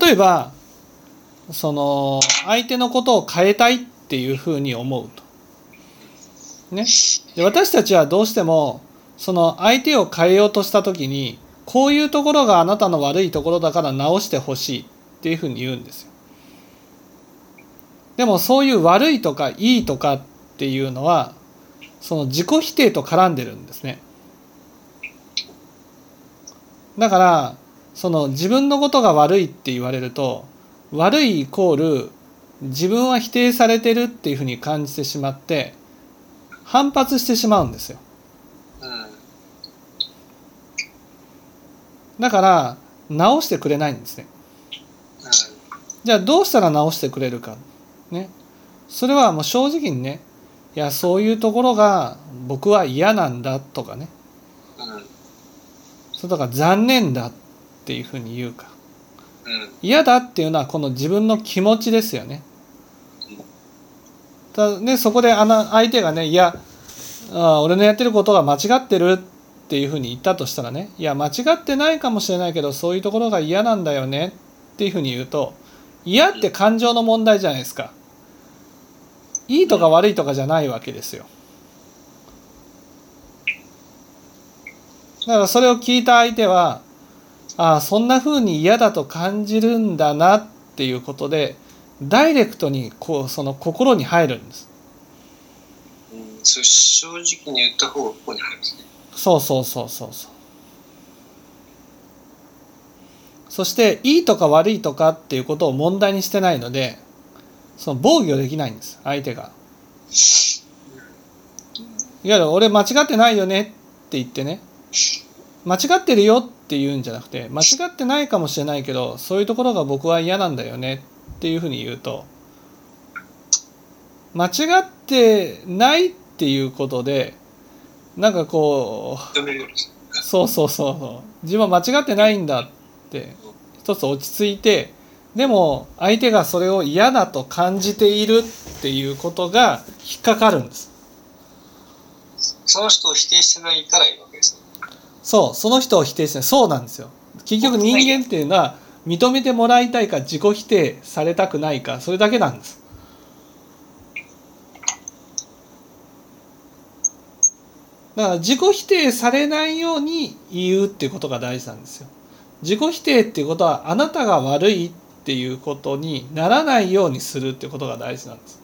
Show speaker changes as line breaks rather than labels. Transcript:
例えばその相手のことを変えたいっていうふうに思うと。ね、で私たちはどうしてもその相手を変えようとした時にこういうところがあなたの悪いところだから直してほしいっていうふうに言うんですよ。でもそういう悪いとかいいとかっていうのはその自己否定と絡んでるんですね。だからその自分のことが悪いって言われると悪いイコール自分は否定されてるっていうふうに感じてしまって反発してしまうんですよ。だから直してくれないんですね。じゃあどうしたら直してくれるか。ね。それはもう正直にね、いやそういうところが僕は嫌なんだとかね。それとか残念だっていうふうに言うか。嫌だっていうのはこの自分の気持ちですよね。たね、そこであの相手がね「いやあ俺のやってることが間違ってる」っていうふうに言ったとしたらね「いや間違ってないかもしれないけどそういうところが嫌なんだよね」っていうふうに言うと嫌って感情の問題じゃないですか。いいとか悪いとかじゃないわけですよ。だからそれを聞いた相手はああそんなふうに嫌だと感じるんだなっていうことでダイレクトにこうその心に入るんです。
うん、そ正直に言った方がここに入るんですね。
そうそうそうそうそう。そしていいとか悪いとかっていうことを問題にしてないのでその防御できないんです相手が。いわゆる俺間違ってないよねって言ってね間違ってるよって言うんじゃなくて間違ってないかもしれないけどそういうところが僕は嫌なんだよねっていうふうに言うと間違ってないっていうことでなんかこうそうそうそうそう自分は間違ってないんだって一つ落ち着いてでも相手がそれを嫌だと感じているっていうことが引っかかるんです。
その人を否定してないからいいわけです
そうその人を否定してないそうなんですよ。結局人間っていうのは認めてもらいたいか自己否定されたくないかそれだけなんです。だから自己否定されないように言うっていうことが大事なんですよ。自己否定っていうことはあなたが悪いっていうことにならないようにするっていうことが大事なんです